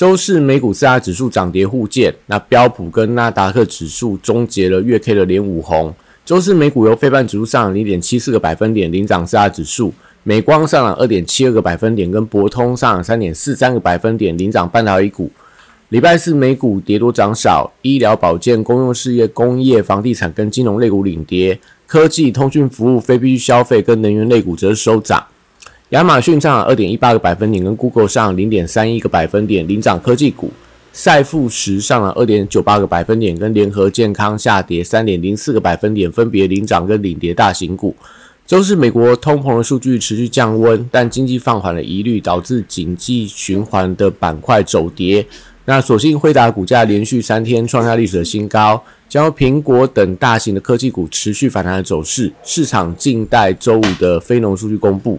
周四美股四大指数涨跌互见，那标普跟纳达克指数终结了月 K 的连五红。周四美股由非半指数上涨零点七四个百分点领涨四大指数，美光上涨二点七二个百分点，跟博通上涨三点四三个百分点领涨半导体股。礼拜四美股跌多涨少，医疗保健、公用事业、工业、房地产跟金融类股领跌，科技、通讯服务、非必需消费跟能源类股则收涨。亚马逊上涨二点一八个百分点，跟 Google 上零点三一个百分点领涨科技股；赛富时上涨二点九八个百分点，跟联合健康下跌三点零四个百分点，分别领涨跟领跌大型股。周四美国通膨的数据持续降温，但经济放缓的疑虑导致经济循环的板块走跌。那所幸辉达股价连续三天创下历史的新高，将苹果等大型的科技股持续反弹的走势。市场静待周五的非农数据公布。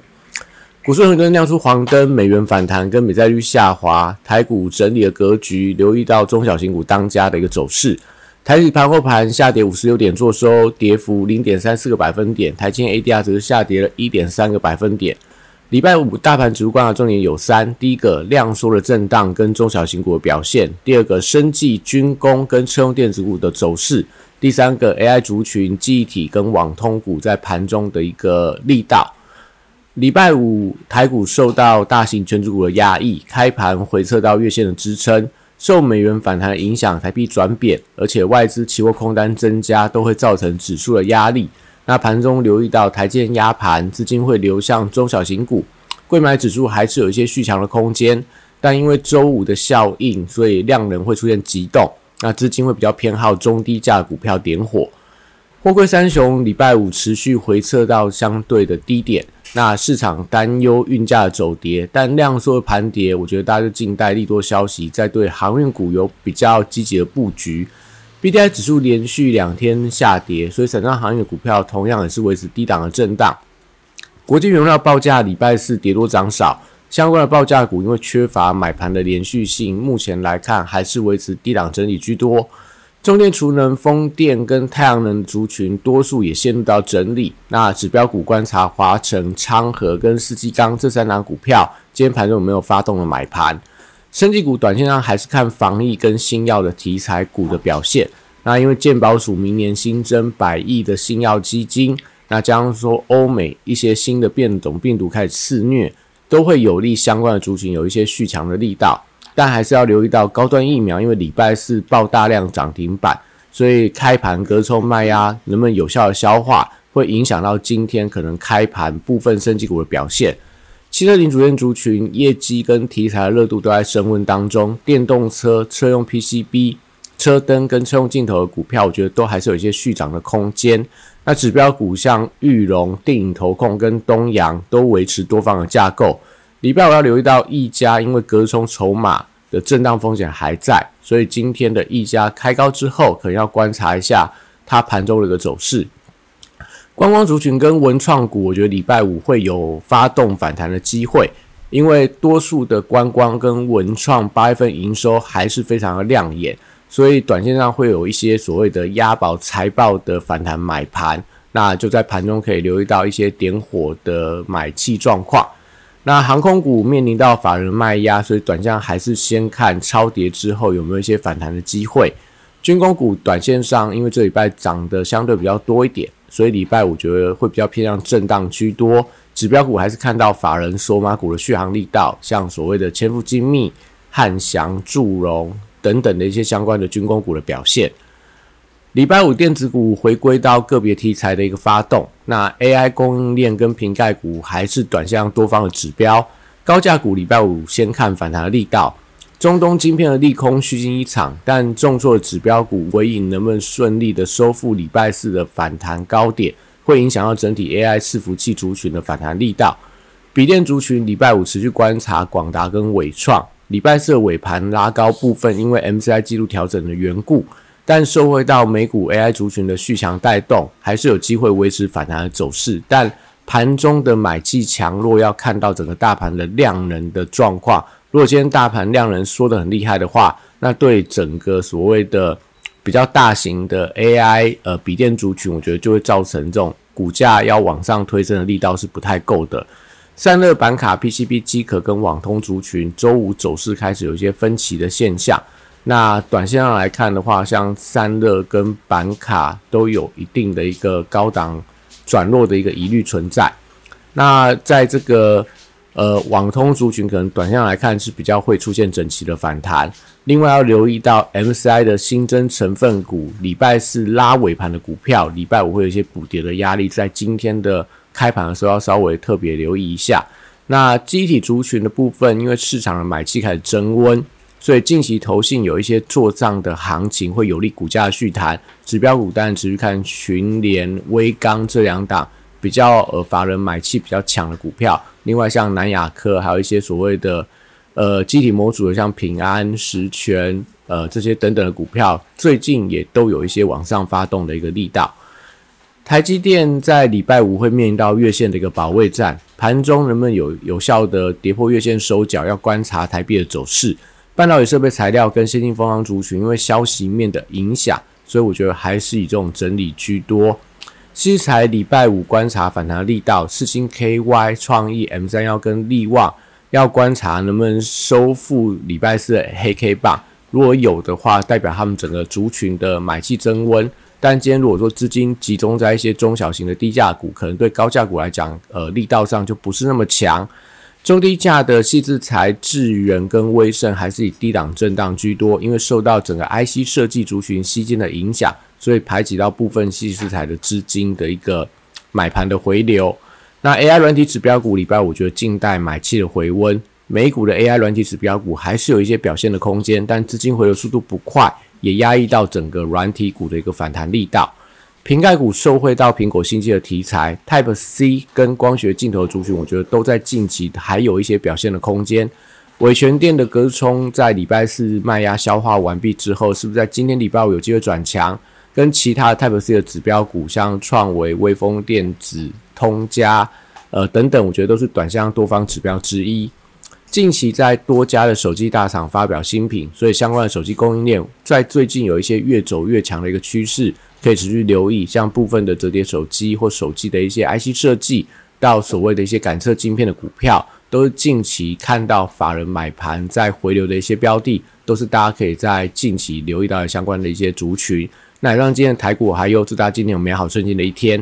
股市很多人亮出黄灯，美元反弹跟美债率下滑，台股整理的格局，留意到中小型股当家的一个走势。台指盘后盘下跌五十六点，做收跌幅零点三四个百分点，台积 ADR 则是下跌了一点三个百分点。礼拜五大盘指数观察重点有三：第一个量缩的震荡跟中小型股的表现；第二个生技、军工跟车用电子股的走势；第三个 AI 族群、记忆体跟网通股在盘中的一个力道。礼拜五台股受到大型全主股的压抑，开盘回撤到月线的支撑，受美元反弹影响，台币转贬，而且外资期货空单增加，都会造成指数的压力。那盘中留意到台建压盘，资金会流向中小型股，贵买指数还是有一些续强的空间，但因为周五的效应，所以量能会出现急动，那资金会比较偏好中低价股票点火。货柜三雄礼拜五持续回撤到相对的低点。那市场担忧运价走跌，但量缩的盘跌，我觉得大家就静待利多消息，再对航运股有比较积极的布局。B D I 指数连续两天下跌，所以散装航运股票同样也是维持低档的震荡。国际原料报价礼拜四跌多涨少，相关的报价股因为缺乏买盘的连续性，目前来看还是维持低档整理居多。中电、储能、风电跟太阳能族群，多数也陷入到整理。那指标股观察华晨、昌河跟世纪钢这三档股票，今天盘中有没有发动了买盘？升级股短线上还是看防疫跟新药的题材股的表现。那因为健保署明年新增百亿的新药基金，那加上说欧美一些新的变种病毒开始肆虐，都会有利相关的族群有一些续强的力道。但还是要留意到高端疫苗，因为礼拜四爆大量涨停板，所以开盘隔冲卖压能不能有效的消化，会影响到今天可能开盘部分升级股的表现。汽车零组件族群业绩跟题材的热度都在升温当中，电动车、车用 PCB、车灯跟车用镜头的股票，我觉得都还是有一些续涨的空间。那指标股像玉龙、电影投控跟东阳都维持多方的架构。礼拜五要留意到一家，因为隔冲筹码的震荡风险还在，所以今天的溢价开高之后，可能要观察一下它盘中的一个走势。观光族群跟文创股，我觉得礼拜五会有发动反弹的机会，因为多数的观光跟文创八月份营收还是非常的亮眼，所以短线上会有一些所谓的押宝财报的反弹买盘，那就在盘中可以留意到一些点火的买气状况。那航空股面临到法人卖压，所以短线还是先看超跌之后有没有一些反弹的机会。军工股短线上，因为这礼拜涨得相对比较多一点，所以礼拜五觉得会比较偏向震荡居多。指标股还是看到法人索马股的续航力道，像所谓的千富精密、汉翔、祝融等等的一些相关的军工股的表现。礼拜五电子股回归到个别题材的一个发动，那 AI 供应链跟瓶盖股还是短向多方的指标，高价股礼拜五先看反弹的力道，中东晶片的利空虚惊一场，但重挫的指标股尾影能不能顺利的收复礼拜四的反弹高点，会影响到整体 AI 伺服器族群的反弹力道。笔电族群礼拜五持续观察广达跟伟创。礼拜四的尾盘拉高部分，因为 MCI 记录调整的缘故，但受惠到美股 AI 族群的续强带动，还是有机会维持反弹的走势。但盘中的买气强弱，要看到整个大盘的量能的状况。如果今天大盘量能缩得很厉害的话，那对整个所谓的比较大型的 AI 呃笔电族群，我觉得就会造成这种股价要往上推升的力道是不太够的。散热板卡、PCB 机壳跟网通族群，周五走势开始有一些分歧的现象。那短线上来看的话，像散热跟板卡都有一定的一个高档转弱的一个疑虑存在。那在这个呃网通族群，可能短线上来看是比较会出现整齐的反弹。另外要留意到 MCI 的新增成分股，礼拜四拉尾盘的股票，礼拜五会有一些补跌的压力，在今天的。开盘的时候要稍微特别留意一下。那机体族群的部分，因为市场的买气开始增温，所以近期投信有一些做账的行情，会有利股价的续弹。指标股当然持续看群联、威刚这两档比较呃法人买气比较强的股票。另外像南亚科，还有一些所谓的呃机体模组的，像平安、实权呃这些等等的股票，最近也都有一些往上发动的一个力道。台积电在礼拜五会面临到月线的一个保卫战，盘中能不能有有效的跌破月线收脚，要观察台币的走势。半导体设备材料跟先进封装族群，因为消息面的影响，所以我觉得还是以这种整理居多。西材礼拜五观察反弹力道，四星 KY 创意 M 三幺跟力旺要观察能不能收复礼拜四的黑 K 棒，如果有的话，代表他们整个族群的买气增温。但今天如果说资金集中在一些中小型的低价股，可能对高价股来讲，呃，力道上就不是那么强。中低价的细制材、智源跟威盛还是以低档震荡居多，因为受到整个 IC 设计族群吸金的影响，所以排挤到部分细制材的资金的一个买盘的回流。那 AI 软体指标股礼拜五觉得静待买气的回温，美股的 AI 软体指标股还是有一些表现的空间，但资金回流速度不快。也压抑到整个软体股的一个反弹力道，瓶盖股受惠到苹果新机的题材，Type C 跟光学镜头族群，我觉得都在近期还有一些表现的空间。伟全电的隔冲在礼拜四卖压消化完毕之后，是不是在今天礼拜五有机会转强？跟其他 Type C 的指标股，像创维、微风电子、通家，呃等等，我觉得都是短向多方指标之一。近期在多家的手机大厂发表新品，所以相关的手机供应链在最近有一些越走越强的一个趋势，可以持续留意。像部分的折叠手机或手机的一些 IC 设计，到所谓的一些感测晶片的股票，都是近期看到法人买盘在回流的一些标的，都是大家可以在近期留意到的相关的一些族群。那也让今天的台股还有祝大家今天有美好顺境的一天。